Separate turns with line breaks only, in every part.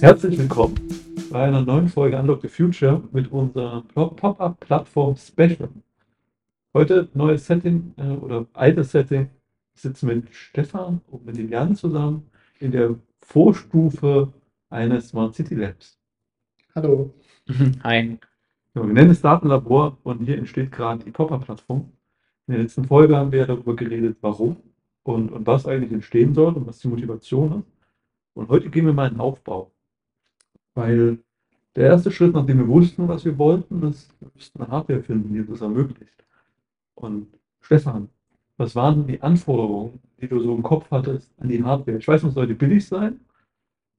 Herzlich willkommen bei einer neuen Folge Unlock the Future mit unserer Pop-Up-Plattform Special. Heute neues Setting äh, oder altes Setting. Ich sitze mit Stefan und mit dem Jan zusammen in der Vorstufe eines Smart City Labs.
Hallo.
Hi.
Ja, wir nennen es Datenlabor und hier entsteht gerade die Pop-Up-Plattform. In der letzten Folge haben wir ja darüber geredet, warum und, und was eigentlich entstehen soll und was die Motivation ist. Und heute gehen wir mal in den Aufbau. Weil der erste Schritt, nachdem wir wussten, was wir wollten, ist, wir müssten eine Hardware finden, die das ermöglicht. Und Stefan, was waren denn die Anforderungen, die du so im Kopf hattest an die Hardware? Ich weiß, es sollte billig sein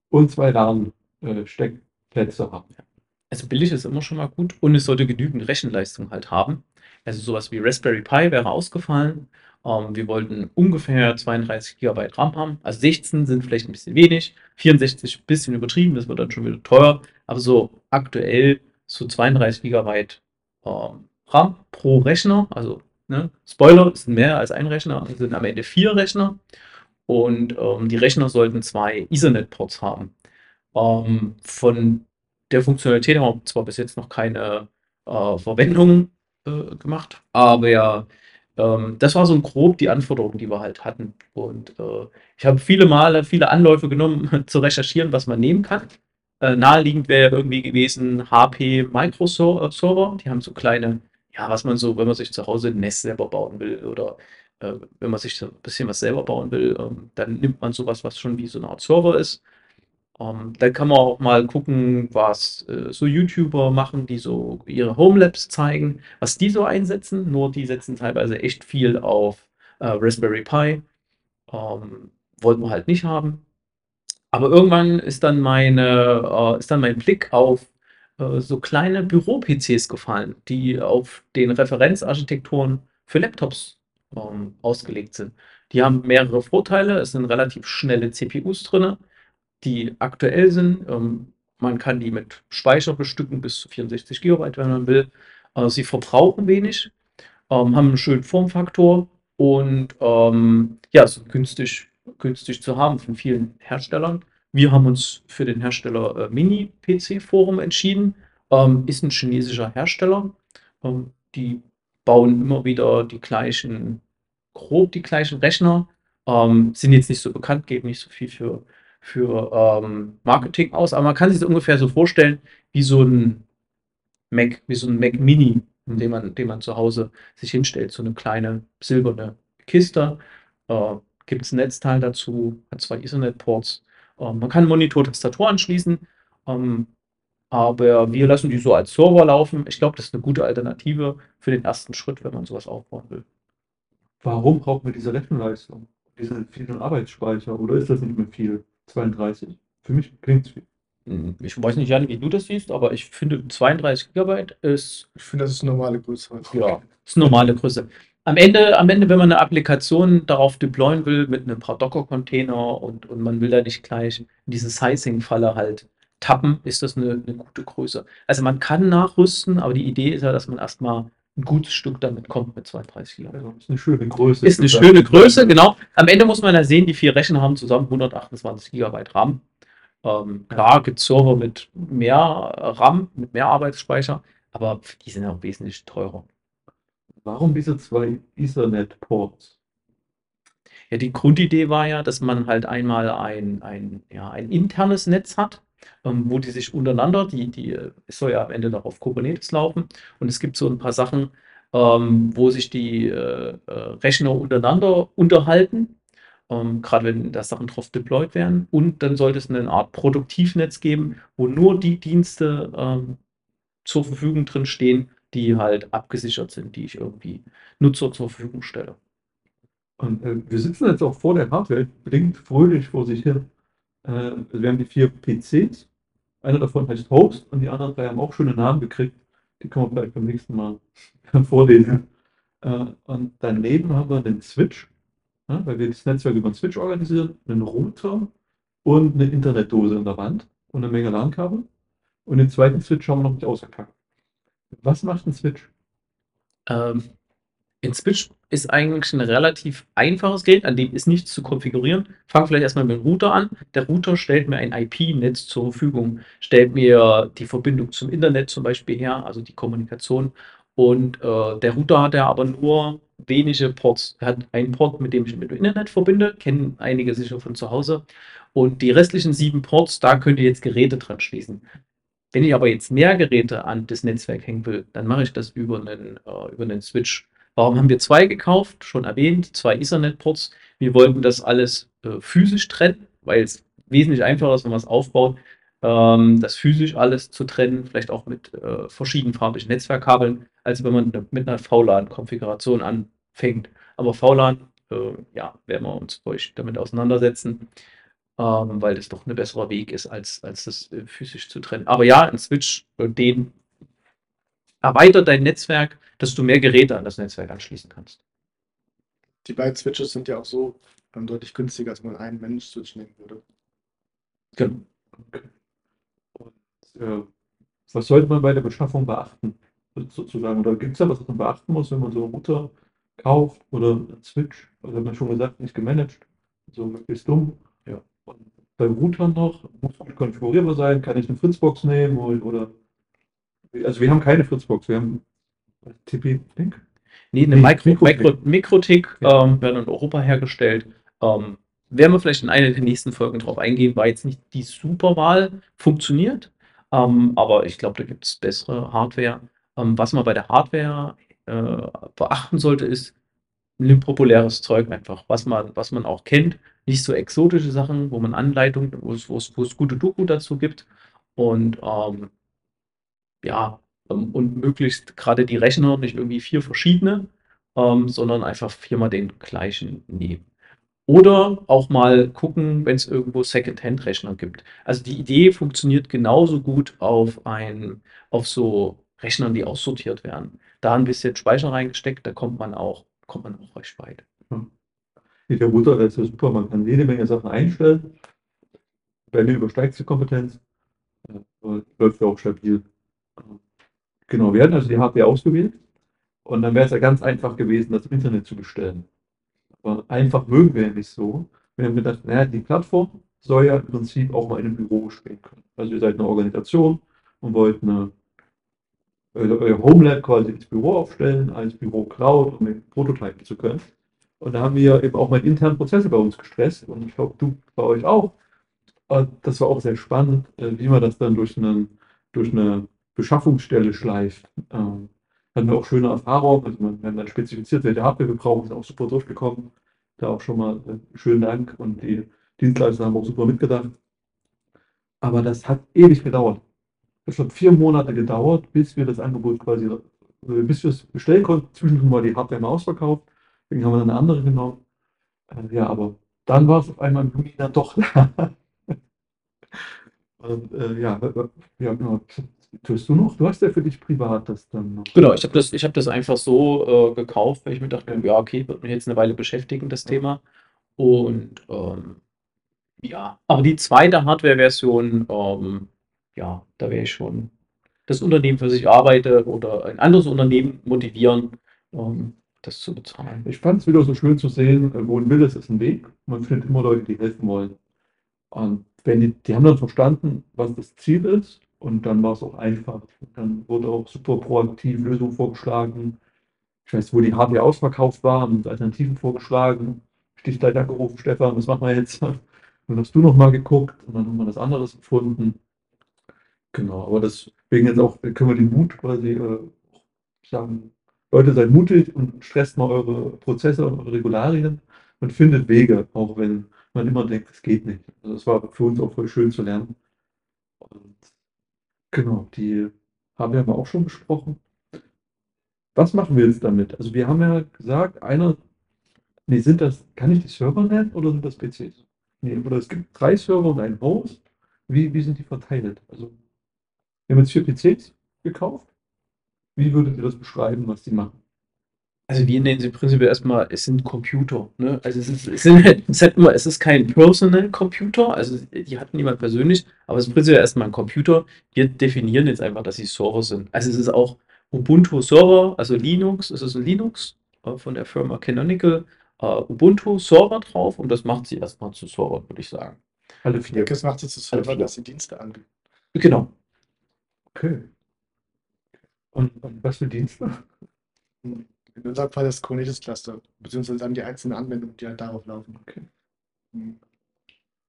und zwei RAM-Steckplätze haben.
Also billig ist immer schon mal gut und es sollte genügend Rechenleistung halt haben. Also sowas wie Raspberry Pi wäre ausgefallen. Ähm, wir wollten ungefähr 32 GB RAM haben. Also 16 sind vielleicht ein bisschen wenig, 64 ein bisschen übertrieben, das wird dann schon wieder teuer. Aber so aktuell so 32 GB ähm, RAM pro Rechner. Also ne, Spoiler, es sind mehr als ein Rechner, es sind am Ende vier Rechner. Und ähm, die Rechner sollten zwei Ethernet-Ports haben. Ähm, von der Funktionalität haben wir zwar bis jetzt noch keine äh, Verwendung äh, gemacht, aber ja, ähm, das war so grob die Anforderungen, die wir halt hatten. Und äh, ich habe viele Male, viele Anläufe genommen, zu recherchieren, was man nehmen kann. Äh, naheliegend wäre irgendwie gewesen HP Microserver. Die haben so kleine, ja, was man so, wenn man sich zu Hause ein Nest selber bauen will oder äh, wenn man sich so ein bisschen was selber bauen will, ähm, dann nimmt man sowas, was schon wie so eine Art Server ist ähm, da kann man auch mal gucken, was äh, so YouTuber machen, die so ihre Homelabs zeigen, was die so einsetzen. Nur die setzen teilweise echt viel auf äh, Raspberry Pi. Ähm, wollten wir halt nicht haben. Aber irgendwann ist dann meine, äh, ist dann mein Blick auf äh, so kleine Büro-PCs gefallen, die auf den Referenzarchitekturen für Laptops ähm, ausgelegt sind. Die haben mehrere Vorteile. Es sind relativ schnelle CPUs drin die aktuell sind. Ähm, man kann die mit Speicher bestücken bis zu 64 GB, wenn man will. Äh, sie verbrauchen wenig, ähm, haben einen schönen Formfaktor und ähm, ja, sind günstig, günstig zu haben von vielen Herstellern. Wir haben uns für den Hersteller äh, Mini PC Forum entschieden. Ähm, ist ein chinesischer Hersteller. Ähm, die bauen immer wieder die gleichen, grob die gleichen Rechner. Ähm, sind jetzt nicht so bekannt, geben nicht so viel für für ähm, Marketing aus, aber man kann sich das ungefähr so vorstellen wie so ein Mac, wie so ein Mac Mini, den man, den man zu Hause sich hinstellt, so eine kleine silberne Kiste. Äh, Gibt es ein Netzteil dazu, hat zwei Ethernet-Ports. Äh, man kann Monitor, Tastatur anschließen, ähm, aber wir lassen die so als Server laufen. Ich glaube, das ist eine gute Alternative für den ersten Schritt, wenn man sowas aufbauen will.
Warum brauchen wir diese Rechenleistung? Diesen vielen Arbeitsspeicher oder ist das nicht mehr viel? 32. Für mich klingt es viel.
Hm, ich weiß nicht, Jan, wie du das siehst, aber ich finde 32 GB ist.
Ich finde, das ist eine normale Größe.
Ja, ist eine normale Größe. Am Ende, am Ende, wenn man eine Applikation darauf deployen will mit einem paar Docker-Container und, und man will da nicht gleich in diese Sizing-Falle halt tappen, ist das eine, eine gute Größe. Also man kann nachrüsten, aber die Idee ist ja, dass man erstmal ein gutes Stück damit kommt mit 32
GB. Also ist eine schöne Größe.
Ist eine schöne Größe, genau. Am Ende muss man ja sehen, die vier Rechner haben zusammen 128 GB RAM. Ähm, klar gibt es Server mit mehr RAM, mit mehr Arbeitsspeicher, aber die sind auch wesentlich teurer.
Warum diese zwei Ethernet-Ports?
Ja, die Grundidee war ja, dass man halt einmal ein, ein, ja, ein internes Netz hat, ähm, wo die sich untereinander, die, die es soll ja am Ende noch auf Kubernetes laufen. Und es gibt so ein paar Sachen, ähm, wo sich die äh, äh, Rechner untereinander unterhalten, ähm, gerade wenn da Sachen drauf deployed werden. Und dann sollte es eine Art Produktivnetz geben, wo nur die Dienste ähm, zur Verfügung drin stehen, die halt abgesichert sind, die ich irgendwie Nutzer zur Verfügung stelle.
Und äh, wir sitzen jetzt auch vor der Hardware, blinkt fröhlich vor sich hin. Äh, wir haben die vier PCs. Einer davon heißt Host und die anderen drei haben auch schöne Namen gekriegt. Die können wir vielleicht beim nächsten Mal vorlesen. Äh, und daneben haben wir den Switch, ja, weil wir das Netzwerk über den Switch organisieren, einen Router und eine Internetdose in der Wand und eine Menge LAN-Kabel. Und den zweiten Switch haben wir noch nicht ausgepackt. Was macht ein Switch?
Ähm, In Switch ist eigentlich ein relativ einfaches Gerät, an dem ist nichts zu konfigurieren. Fange vielleicht erstmal mit dem Router an. Der Router stellt mir ein IP-Netz zur Verfügung, stellt mir die Verbindung zum Internet zum Beispiel her, also die Kommunikation. Und äh, der Router hat ja aber nur wenige Ports. Er hat einen Port, mit dem ich mit dem Internet verbinde, kennen einige sicher von zu Hause. Und die restlichen sieben Ports, da könnt ihr jetzt Geräte dran schließen. Wenn ich aber jetzt mehr Geräte an das Netzwerk hängen will, dann mache ich das über einen, äh, über einen Switch. Warum haben wir zwei gekauft? Schon erwähnt, zwei Ethernet-Ports. Wir wollten das alles äh, physisch trennen, weil es wesentlich einfacher ist, wenn man es aufbaut, ähm, das physisch alles zu trennen, vielleicht auch mit äh, verschiedenfarbigen Netzwerkkabeln, als wenn man mit einer VLAN-Konfiguration anfängt. Aber VLAN, äh, ja, werden wir uns ruhig damit auseinandersetzen ähm, weil das doch ein besserer Weg ist, als, als das äh, physisch zu trennen. Aber ja, ein Switch, äh, den erweitert dein Netzwerk, dass du mehr Geräte an das Netzwerk anschließen kannst.
Die beiden Switches sind ja auch so ähm, deutlich günstiger, als man einen Mensch-Switch nehmen würde.
Genau.
Und, äh, was sollte man bei der Beschaffung beachten? Sozusagen, oder gibt es da was, was man beachten muss, wenn man so eine Router kauft oder einen Switch? Also hat man schon gesagt, nicht gemanagt, so möglichst dumm.
Ja.
Und beim Router noch, muss gut konfigurierbar sein, kann ich eine Fritzbox nehmen oder, also wir haben keine Fritzbox, wir haben TP-Link.
Nee, eine
Nee,
Mikro,
Mikrotik.
Mikro, Mikrotik
Ja.
ähm, werden in Europa hergestellt. Ähm, werden wir vielleicht in einer der nächsten Folgen drauf eingehen, war jetzt nicht die Superwahl, funktioniert. Ähm, aber ich glaube, da gibt es bessere Hardware. Ähm, was man bei der Hardware äh, beachten sollte, ist, nimm populäres Zeug einfach, was man, was man auch kennt. Nicht so exotische Sachen, wo man Anleitungen, wo es, wo es, wo es gute Doku dazu gibt. Und ähm, ja, ähm, und möglichst gerade die Rechner nicht irgendwie vier verschiedene, ähm, sondern einfach viermal den gleichen nehmen. Oder auch mal gucken, wenn es irgendwo Second-Hand-Rechner gibt. Also die Idee funktioniert genauso gut auf ein, auf so Rechnern, die aussortiert werden. Da ein bisschen Speicher reingesteckt, da kommt man auch, kommt man auch recht weit.
Der Router, der ist ja super, man kann jede Menge Sachen einstellen. Bei mir übersteigt die Kompetenz. Läuft ja auch stabil. Genau, wir hatten also die Hardware ausgewählt und dann wäre es ja ganz einfach gewesen, das im Internet zu bestellen. Aber einfach mögen wir ja nicht so. Wir haben gedacht, naja, die Plattform soll ja im Prinzip auch mal in einem Büro stehen können. Also ihr seid eine Organisation und wollt eine, euer euer Homelab quasi ins Büro aufstellen, als Büro Cloud, um mit prototypen zu können. Und da haben wir eben auch mal internen Prozesse bei uns gestresst und ich glaube, du bei euch auch. Und das war auch sehr spannend, äh, wie man das dann durch, einen, durch eine Beschaffungsstelle schleift. Ähm, hatten wir auch schöne Erfahrungen. Also man, haben dann spezifiziert, welche Hardware wir brauchen, ist auch super durchgekommen. Da auch schon mal äh, schönen Dank und die Dienstleister haben auch super mitgedacht. Aber das hat ewig gedauert. Es hat vier Monate gedauert, bis wir das Angebot quasi, äh, bis wir es bestellen konnten. Zwischendrin war die Hardware mal ausverkauft. Deswegen haben wir dann eine andere genommen. Äh, ja, aber dann war es auf einmal im Juni dann doch da. Und äh, ja, äh, ja, genau. Tust du noch? Du hast ja für dich privat das dann noch.
Genau, ich habe das, ich hab das einfach so äh, gekauft, weil ich mir dachte, ja, okay, wird mich jetzt eine Weile beschäftigen, das Thema. Und ähm, ja, aber die zweite Hardware-Version, ähm, ja, da wäre ich schon das Unternehmen, für das ich arbeite oder ein anderes Unternehmen motivieren, ähm, das zu bezahlen.
Ich fand es wieder so schön zu sehen, äh, wo ein Wille ist, ist ein Weg. Man findet immer Leute, die helfen wollen. Und wenn die, die haben dann verstanden, was das Ziel ist, und dann war es auch einfach. Und dann wurde auch super proaktiv Lösungen vorgeschlagen. Ich weiß, wo die Hardware ausverkauft war, uns Alternativen vorgeschlagen. Stichleiter angerufen, Stefan, was machen wir jetzt? Dann hast du noch mal geguckt und dann haben wir das anderes gefunden. Genau, aber deswegen jetzt auch können wir den Mut quasi äh, sagen, Leute, seid mutig und stresst mal eure Prozesse und eure Regularien und findet Wege, auch wenn man immer denkt, es geht nicht. Also das war für uns auch voll schön zu lernen. Und genau, die haben wir aber auch schon besprochen. Was machen wir jetzt damit? Also wir haben ja gesagt, einer, nee, sind das, kann ich die Server nennen oder sind das PCs? Nee, oder es gibt drei Server und ein Host. Wie, wie sind die verteilt? Also wir haben jetzt vier PCs gekauft. Wie würdet ihr das beschreiben, was die machen?
Also wir nennen sie prinzipiell erstmal, es sind Computer. Ne? Also es ist, es, sind, es, hat immer, es ist kein Personal Computer, also die hat niemand persönlich, aber es ist prinzipiell erstmal ein Computer. Wir definieren jetzt einfach, dass sie Server sind. Also es ist auch Ubuntu Server, also Linux, es ist ein Linux äh, von der Firma Canonical äh, Ubuntu-Server drauf und das macht sie erstmal zu Server, würde ich sagen.
Vier.
denke, es macht sie zu Server,
vier.
dass sie Dienste anbieten.
Genau.
Okay. Und, und was für Dienste?
In unserem Fall das Kubernetes Cluster, beziehungsweise dann die einzelnen Anwendungen, die halt darauf laufen.
Okay.
Hm.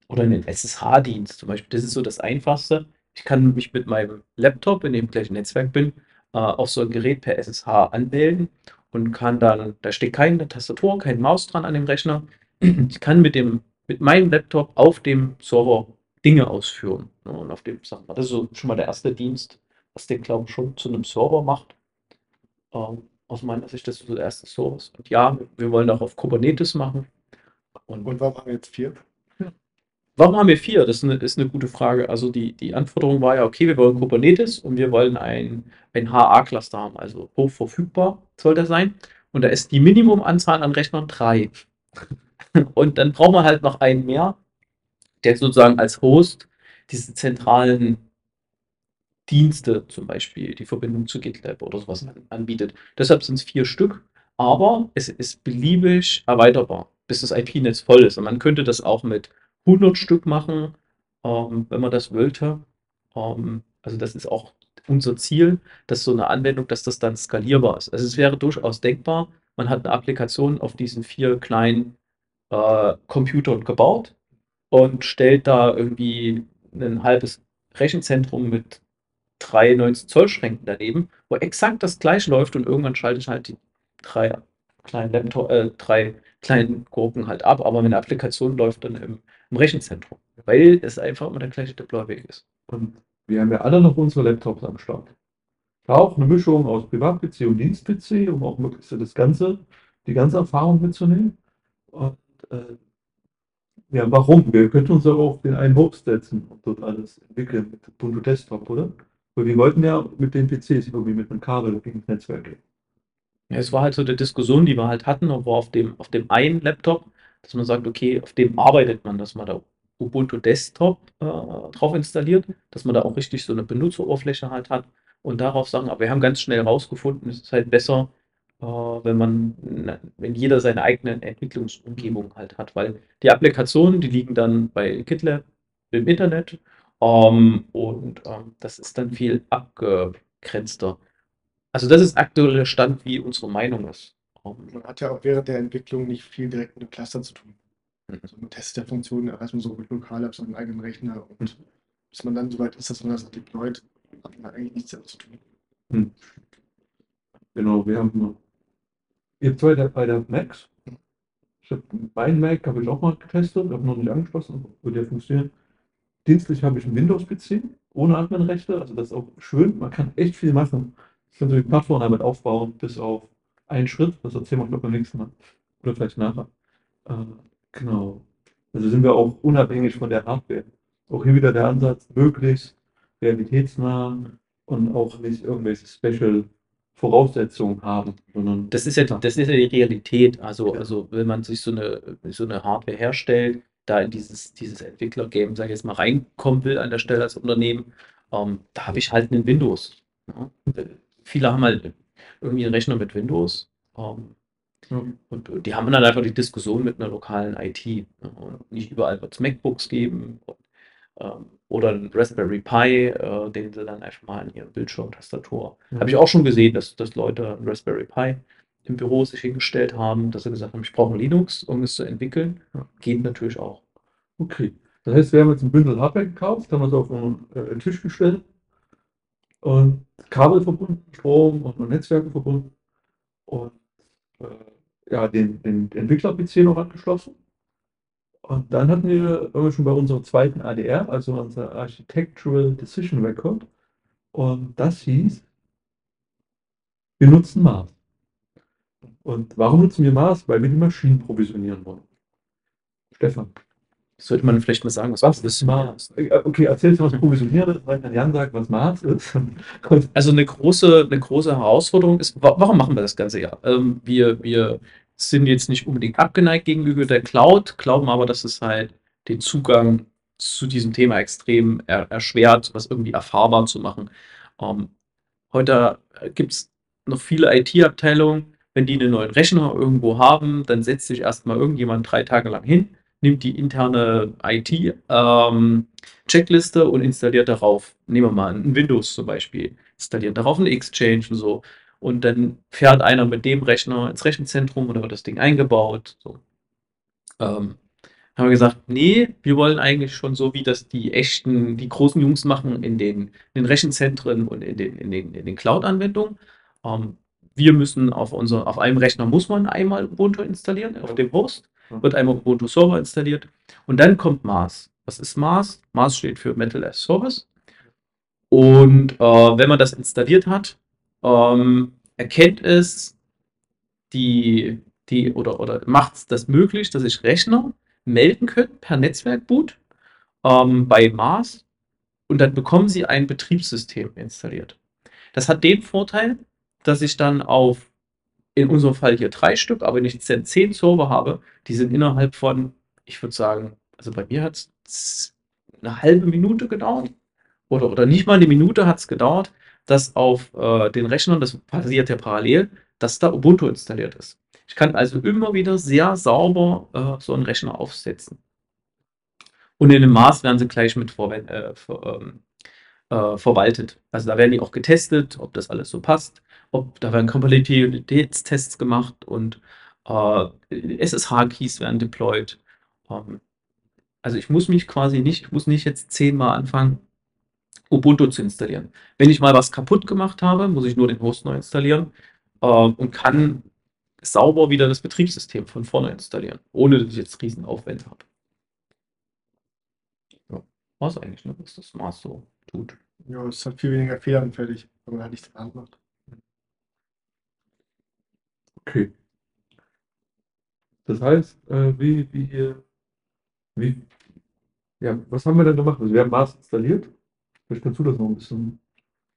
Oder einen SSH-Dienst zum Beispiel. Das ist so das Einfachste. Ich kann mich mit meinem Laptop, in dem ich gleich im Netzwerk bin, äh, auf so ein Gerät per SSH anmelden und kann dann, da steht keine Tastatur, kein Maus dran an dem Rechner. Ich kann mit dem, mit meinem Laptop auf dem Server Dinge ausführen. Ne, und auf dem, wir, das ist so schon mal der erste Dienst, was den, glaube ich, schon zu einem Server macht. Ähm, aus meiner Sicht, das ist so der erste Service. Und ja, wir wollen auch auf Kubernetes machen. Und
Und warum haben wir jetzt vier?
Warum haben wir vier? Das ist eine, ist eine gute Frage. Also die, die Anforderung war ja, okay, wir wollen Kubernetes und wir wollen ein, ein HA-Cluster haben, also hoch verfügbar soll der sein. Und da ist die Minimumanzahl an Rechnern drei. Und dann brauchen wir halt noch einen mehr, der sozusagen als Host diese zentralen Dienste, zum Beispiel die Verbindung zu GitLab oder sowas an, anbietet. Deshalb sind es vier Stück, aber es ist beliebig erweiterbar, bis das IP-Netz voll ist. Und man könnte das auch mit 100 Stück machen, ähm, wenn man das wollte. Ähm, also das ist auch unser Ziel, dass so eine Anwendung, dass das dann skalierbar ist. Also es wäre durchaus denkbar, man hat eine Applikation auf diesen vier kleinen äh, Computern gebaut und stellt da irgendwie ein halbes Rechenzentrum mit drei 19 Zoll Schränken daneben, wo exakt das gleiche läuft und irgendwann schalte ich halt die drei kleinen Laptop, äh, drei kleinen Gurken halt ab, aber meine Applikation läuft dann im, im Rechenzentrum, weil es einfach immer der gleiche Deploy-Weg ist.
Und wir haben ja alle noch unsere Laptops am Start. Auch eine Mischung aus Privat-PC und Dienst-PC, um auch möglichst das Ganze, die ganze Erfahrung mitzunehmen. Und äh, ja, warum? Wir könnten uns auch auf den einen Host setzen und dort alles entwickeln mit Ubuntu Desktop, oder? Weil wir wollten ja mit den PCs irgendwie mit einem Kabel das Netzwerk gehen.
Ja, es war halt so die Diskussion, die wir halt hatten, war auf dem, auf dem einen Laptop, dass man sagt, okay, auf dem arbeitet man, dass man da Ubuntu Desktop äh, drauf installiert, dass man da auch richtig so eine Benutzeroberfläche halt hat und darauf sagen, aber wir haben ganz schnell rausgefunden, es ist halt besser, äh, wenn man, wenn jeder seine eigene Entwicklungsumgebung halt hat, weil die Applikationen, die liegen dann bei GitLab im Internet ähm, und ähm, das ist dann viel abgegrenzter. Also das ist aktueller Stand, wie unsere Meinung ist. Ähm,
Man hat ja auch während der Entwicklung nicht viel direkt mit dem Cluster zu tun.
Mhm.
Also mit Test der Funktionen erreicht man so mit lokal auf seinem eigenen Rechner und bis man dann so weit ist, dass man das deployt, hat man eigentlich nichts damit zu tun.
Hm. Genau, wir haben habt zwei der, bei der Macs. Ich habe meinen Mac habe ich auch mal getestet, habe noch nicht angeschlossen, würde ja funktionieren. Dienstlich habe ich einen Windows-PC ohne Admin-Rechte, also das ist auch schön. Man kann echt viel machen. Ich kann so die Plattform damit aufbauen, bis auf einen Schritt. Das erzählen wir, glaube ich, beim nächsten Mal. Oder vielleicht nachher. Äh, genau. Also sind wir auch unabhängig von der Hardware. Auch hier wieder der Ansatz, möglichst realitätsnah und auch nicht irgendwelche Special Voraussetzungen haben, sondern
Das ist ja, das ist ja die Realität. Also, also wenn man sich so eine, so eine Hardware herstellt, da in dieses, dieses Entwickler-Game, sage ich jetzt mal, reinkommen will an der Stelle als Unternehmen, ähm, da habe ich halt einen Windows. Ja. Viele haben halt irgendwie einen Rechner mit Windows. Ähm,
Ja.
und, die haben dann einfach die Diskussion mit einer lokalen IT. Ja. Und nicht überall wird es MacBooks geben. Und, ähm, oder ein Raspberry Pi, äh, den sie dann einfach mal an ihrem Bildschirm, Tastatur. Habe ich auch schon gesehen, dass, dass Leute ein Raspberry Pi im Büro sich hingestellt haben, dass sie gesagt haben, ich brauche Linux, um es zu entwickeln. Geht natürlich auch.
Okay. Das heißt, wir haben jetzt ein Bündel Hardware gekauft, haben es auf einen, äh, einen Tisch gestellt und Kabel verbunden, Strom und, Netzwerke verbunden und äh, ja, den, den Entwickler-PC noch angeschlossen. Und dann hatten wir schon bei unserem zweiten ADR, also unser Architectural Decision Record. Und das hieß, wir nutzen Mars. Und warum nutzen wir Mars? Weil wir die Maschinen provisionieren wollen. Stefan.
Sollte man vielleicht mal sagen, was,
Was ist Mars? Äh, Okay, erzählst du, was provisionieren ist, weil dann Jan sagt, was Mars ist.
Also eine große, eine große Herausforderung ist, wa warum machen wir das Ganze ja? Ähm, wir, wir sind jetzt nicht unbedingt abgeneigt gegenüber der Cloud, glauben aber, dass es halt den Zugang zu diesem Thema extrem er erschwert, was irgendwie erfahrbar zu machen. Ähm, heute gibt es noch viele IT-Abteilungen, wenn die einen neuen Rechner irgendwo haben, dann setzt sich erstmal irgendjemand drei Tage lang hin, nimmt die interne IT-Checkliste ähm, und installiert darauf, nehmen wir mal ein Windows zum Beispiel, installiert darauf ein Exchange und so. Und dann fährt einer mit dem Rechner ins Rechenzentrum oder wird das Ding eingebaut. So. Ähm, haben wir gesagt, nee, wir wollen eigentlich schon so, wie das die echten, die großen Jungs machen in den, in den Rechenzentren und in den, in den, in den Cloud-Anwendungen. Ähm, wir müssen auf unser, auf einem Rechner muss man einmal Ubuntu installieren, auf dem Host wird einmal Ubuntu Server installiert und dann kommt Mars. Was ist Mars? Mars steht für Mental as Service. Und äh, wenn man das installiert hat, ähm, erkennt es die, die oder, oder macht es das möglich, dass ich Rechner melden können per Netzwerkboot ähm, bei Mars und dann bekommen sie ein Betriebssystem installiert. Das hat den Vorteil, dass ich dann auf, in unserem Fall hier drei Stück, aber nicht zehn Server habe, die sind innerhalb von, ich würde sagen, also bei mir hat es eine halbe Minute gedauert oder, oder nicht mal eine Minute hat es gedauert, dass auf äh, den Rechnern, das passiert ja parallel, dass da Ubuntu installiert ist. Ich kann also immer wieder sehr sauber äh, so einen Rechner aufsetzen. Und in dem Maß werden sie gleich mit äh, ver, ähm, äh, verwaltet. Also da werden die auch getestet, ob das alles so passt ob da werden Kompatibilitätstests gemacht und äh, SSH-Keys werden deployed. Ähm, also ich muss mich quasi nicht, ich muss nicht jetzt zehnmal anfangen, Ubuntu zu installieren. Wenn ich mal was kaputt gemacht habe, muss ich nur den Host neu installieren äh, und kann sauber wieder das Betriebssystem von vorne installieren, ohne dass ich jetzt Riesenaufwände habe. Ja, war es eigentlich, ne, was das Maß so tut.
Ja, es hat viel weniger fehleranfällig, wenn man halt nichts Hand macht.
Okay. Das heißt, äh, wie, wie, wie, ja, was haben wir denn gemacht? Also wir haben Mars installiert. Vielleicht kannst du das noch ein bisschen,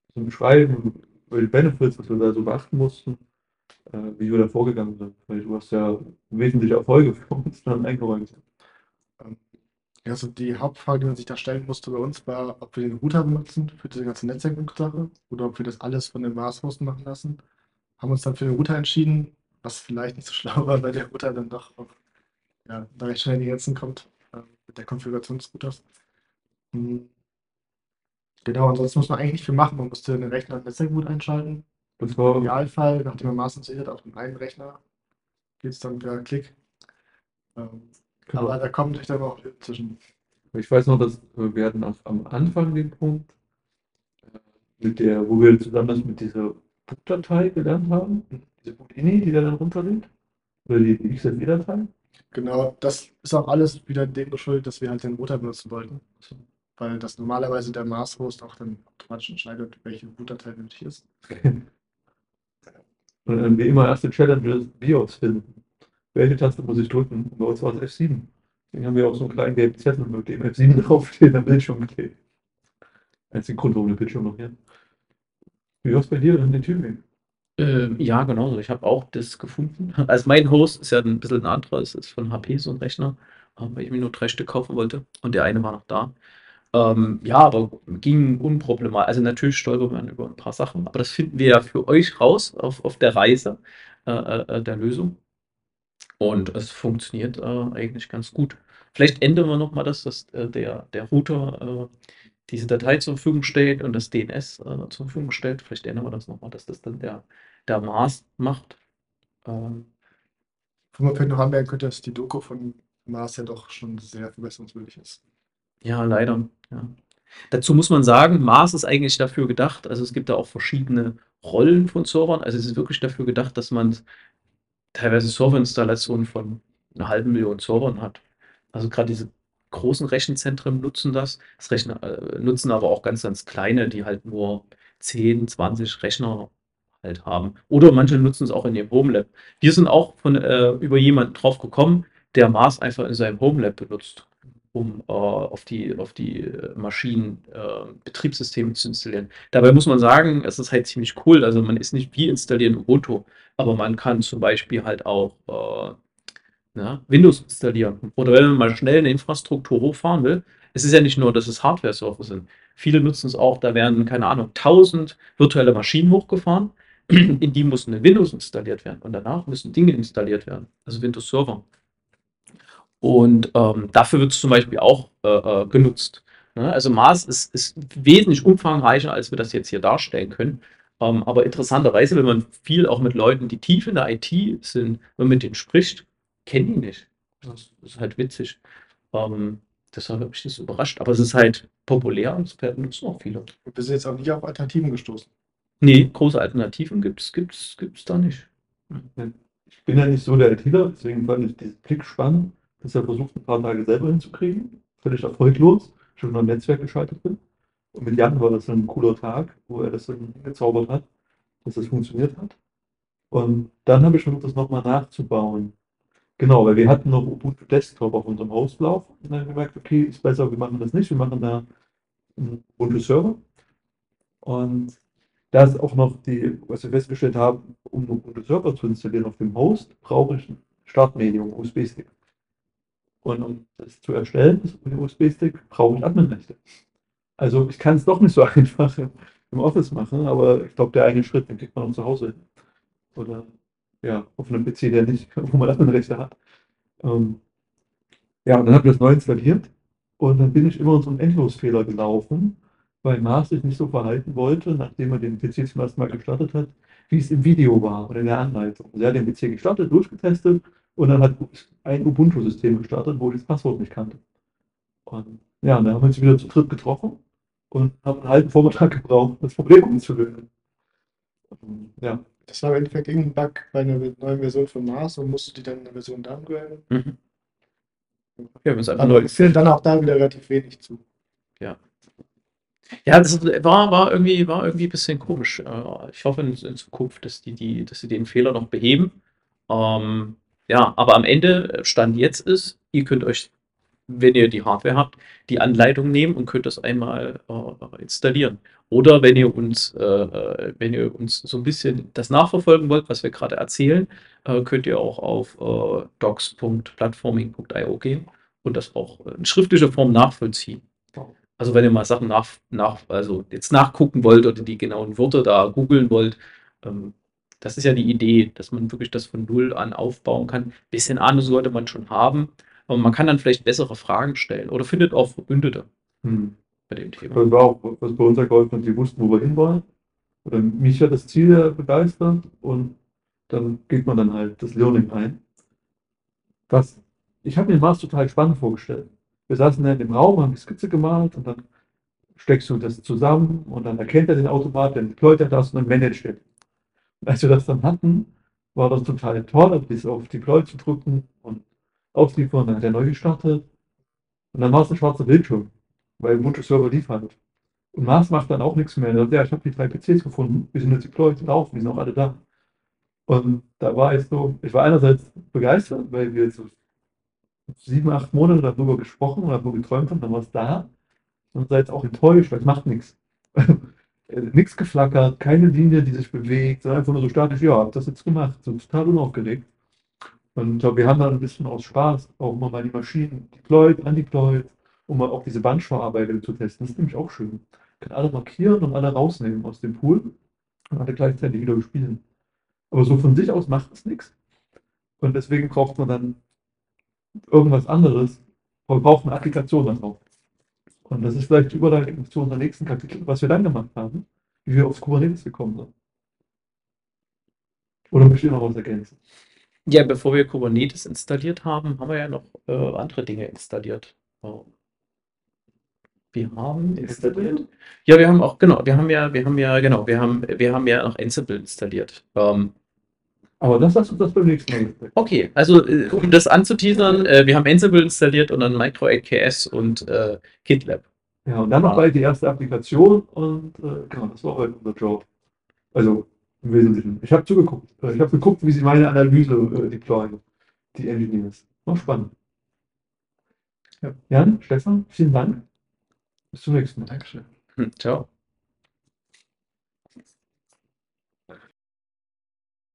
bisschen beschreiben, über die Benefits, was wir da so beachten mussten, äh, wie wir da vorgegangen sind. Weil du hast ja wesentliche Erfolge für uns dann eingeräumt.
Ähm, ja, also die Hauptfrage, die man sich da stellen musste bei uns, war, ob wir den Router benutzen für diese ganze Netzwerksache oder ob wir das alles von den Mars-Hosten machen lassen haben uns dann für den Router entschieden, was vielleicht nicht so schlau war, weil der Router dann doch auf, ja, da recht schnell in die Grenzen kommt äh, mit der Konfiguration des Routers. Mhm. Genau, ansonsten muss man eigentlich nicht viel machen. Man musste den Rechner Netzwerkboot einschalten. Das war im Idealfall, nachdem man Maß installiert auf dem einen Rechner, geht es dann per Klick. Ähm, genau. Aber da kommt sich dann auch zwischen.
Ich weiß noch, dass äh, wir hatten am Anfang den Punkt, äh, mit der, wo wir zusammen das mit dieser Boot-Datei gelernt haben, diese Boot-Ini, die da dann runterlädt, oder die, XFE-Datei.
Genau, das ist auch alles wieder dem geschuldet, dass wir halt den Router benutzen wollten. Weil das normalerweise der Mars-Host auch dann automatisch entscheidet, welche Boot-Datei nötig ist.
Und dann wie immer erste Challenge ist BIOS finden. Welche Taste muss ich drücken? Und bei uns war es F7. Deswegen haben wir auch so einen kleinen gelben Zettel, mit dem F7 draufsteht, am Bildschirm geklebt. Einziger Grund, warum der Bildschirm noch hier. Wie war es bei dir in den Tübingen?
Ähm, ja, genau. Ich habe auch das gefunden. Also mein Host ist ja ein bisschen ein anderer, es ist von HP so ein Rechner, weil ich mir nur drei Stück kaufen wollte und der eine war noch da. Ähm, ja, aber ging unproblematisch. Also natürlich stolpert man über ein paar Sachen, aber das finden wir ja für euch raus auf, auf der Reise äh, äh, der Lösung. Und es funktioniert äh, eigentlich ganz gut. Vielleicht ändern wir nochmal das, dass äh, der, der Router äh, diese Datei zur Verfügung stellt und das DNS äh, zur Verfügung stellt. Vielleicht ändern wir das nochmal, dass das dann der, der Mars macht. Ähm,
Wo man vielleicht noch anmerken könnte, dass die Doku von Mars ja doch schon sehr verbesserungswürdig ist.
Ja, leider. Ja. Dazu muss man sagen, Mars ist eigentlich dafür gedacht, also es gibt da auch verschiedene Rollen von Servern. Also es ist wirklich dafür gedacht, dass man teilweise Serverinstallationen von einer halben Million Servern hat. Also gerade diese großen Rechenzentren nutzen das. Das Rechner, äh, nutzen aber auch ganz, ganz kleine, die halt nur 10, 20 Rechner halt haben. Oder manche nutzen es auch in ihrem Homelab. Wir sind auch von, äh, über jemanden drauf gekommen, der Mars einfach in seinem Homelab benutzt, um äh, auf die, auf die äh, Maschinen äh, Betriebssysteme zu installieren. Dabei muss man sagen, es ist halt ziemlich cool. Also man ist nicht wie installieren Ubuntu, aber man kann zum Beispiel halt auch äh, ja, Windows installieren. Oder wenn man mal schnell eine Infrastruktur hochfahren will, es ist ja nicht nur, dass es Hardware-Server sind. Viele nutzen es auch, da werden, keine Ahnung, 1000 virtuelle Maschinen hochgefahren. in die muss eine Windows installiert werden und danach müssen Dinge installiert werden, also Windows Server. Und ähm, dafür wird es zum Beispiel auch äh, äh, genutzt. Ne? Also Mars ist, ist wesentlich umfangreicher, als wir das jetzt hier darstellen können. Ähm, aber interessanterweise, wenn man viel auch mit Leuten, die tief in der IT sind, wenn man mit denen spricht, kennen die nicht. Das ist halt witzig. Ähm, deshalb habe ich das überrascht. Aber es ist halt populär und es benutzen auch viele.
Wir sind jetzt auch nicht auf Alternativen gestoßen.
Nee, große Alternativen gibt es gibt's, gibt's da nicht.
Ich bin ja nicht so der ITler, deswegen fand ich diesen Klick spannend, dass er versucht, ein paar Tage selber hinzukriegen. Völlig erfolglos, schon noch im Netzwerk gescheitert bin. Und mit Jan war das dann ein cooler Tag, wo er das dann gezaubert hat, dass das funktioniert hat. Und dann habe ich versucht, das nochmal nachzubauen. Genau, weil wir hatten noch Ubuntu Desktop auf unserem Host laufen. Und dann haben wir gemerkt, okay, ist besser, wir machen das nicht, wir machen da einen Ubuntu Server. Und da ist auch noch die, was wir festgestellt haben, um einen Ubuntu Server zu installieren auf dem Host, brauche ich ein Startmedium, USB-Stick. Und um das zu erstellen, das USB-Stick, brauche ich Adminrechte. Also ich kann es doch nicht so einfach im Office machen, aber ich glaube, der eine Schritt, den kriegt man auch zu Hause hin. Oder ja, auf einem PC, der nicht, wo man Adminrechte hat. Ähm, ja, und dann habe ich das neu installiert und dann bin ich immer in so einen Endlosfehler gelaufen, weil Mars sich nicht so verhalten wollte, nachdem er den PC zum ersten Mal gestartet hat, wie es im Video war oder in der Anleitung. Also er hat den PC gestartet, durchgetestet und dann hat ein Ubuntu-System gestartet, wo ich das Passwort nicht kannte. Und ja, dann haben wir uns wieder zu dritt getroffen und haben einen halben Vormittag gebraucht, das Problem zu lösen. Ja,
Das war im Endeffekt irgendein Bug bei einer neuen Version von Mars und musste die dann in der Version downgraden.
Mhm. Wir haben uns einfach neu.
es fehlt dann auch da wieder relativ wenig zu.
Ja, das war, war, irgendwie, war irgendwie ein bisschen komisch. Äh, Ich hoffe in, in Zukunft, dass die, die, dass sie den Fehler noch beheben. Ähm, ja, aber am Ende Stand jetzt ist, ihr könnt euch, wenn ihr die Hardware habt, die Anleitung nehmen und könnt das einmal äh, installieren. Oder wenn ihr uns, äh, äh, wenn ihr uns so ein bisschen das nachverfolgen wollt, was wir gerade erzählen, äh, könnt ihr auch auf äh, docs.platforming.io gehen und das auch in schriftlicher Form nachvollziehen. Also wenn ihr mal Sachen nach, nach, also jetzt nachgucken wollt oder die genauen Wörter da googeln wollt, ähm, das ist ja die Idee, dass man wirklich das von Null an aufbauen kann. Bisschen Ahnung sollte man schon haben, aber man kann dann vielleicht bessere Fragen stellen oder findet auch Verbündete
hm.
bei dem Thema.
Das war auch, was bei uns ja geholfen hat, die wussten, wo wir hinwollen. Oder mich hat das Ziel begeistert und dann geht man dann halt das Learning ein. Das, ich habe mir Mars total spannend vorgestellt. Wir saßen dann im Raum, haben die Skizze gemalt und dann steckst du das zusammen und dann erkennt er den Automat, dann deployt er das und dann managt er. Und als wir das dann hatten, war das total toll, bis auf Deploy zu drücken und ausliefern, dann hat er neu gestartet und dann war es ein schwarzer Bildschirm, weil Ubuntu Server lief halt. Und Mars macht dann auch nichts mehr. Er sagt, ja, ich habe die drei PCs gefunden, die sind jetzt deployed, die laufen, die sind auch alle da. Und da war ich so, ich war einerseits begeistert, weil wir so sieben, acht Monate darüber gesprochen und darüber geträumt haben, dann war es da. Und seid auch enttäuscht, weil es macht nichts. nichts geflackert, keine Linie, die sich bewegt, sondern einfach nur so statisch, ja, hab das jetzt gemacht, so total unaufgeregt. Und glaube, wir haben dann ein bisschen aus Spaß auch mal die Maschinen deployed, undeployed, um mal auch diese Bandverarbeitung zu testen. Das ist nämlich auch schön. Kann alle markieren und alle rausnehmen aus dem Pool und alle gleichzeitig wieder bespielen. Aber so von sich aus macht es nichts. Und deswegen braucht man dann irgendwas anderes. Man braucht eine Applikation dann auch. Und das ist vielleicht die Überleitung zu unserem nächsten Kapitel, was wir dann gemacht haben, wie wir aufs Kubernetes gekommen sind. Oder möchte ich noch was ergänzen?
Ja, bevor wir Kubernetes installiert haben, haben wir ja noch äh, andere Dinge installiert. Oh. Wir haben installiert. Ja, wir haben auch, genau, wir haben ja, wir haben ja, genau, wir haben, wir haben ja noch Ansible installiert. Ähm,
Aber das lass uns das beim nächsten Mal
okay, also äh, um das anzuteasern, äh, wir haben Ansible installiert und dann Micro 8KS und äh, GitLab.
Ja, und dann noch bald die erste Applikation und äh, genau, das war heute unser Job. Also im Wesentlichen. Ich habe zugeguckt. Äh, Ich habe geguckt, wie sie meine Analyse äh, deployen, die Engineers. Noch spannend. Ja. Jan, Stefan, vielen Dank. Bis zum nächsten Mal.
Dankeschön.
Hm, ciao.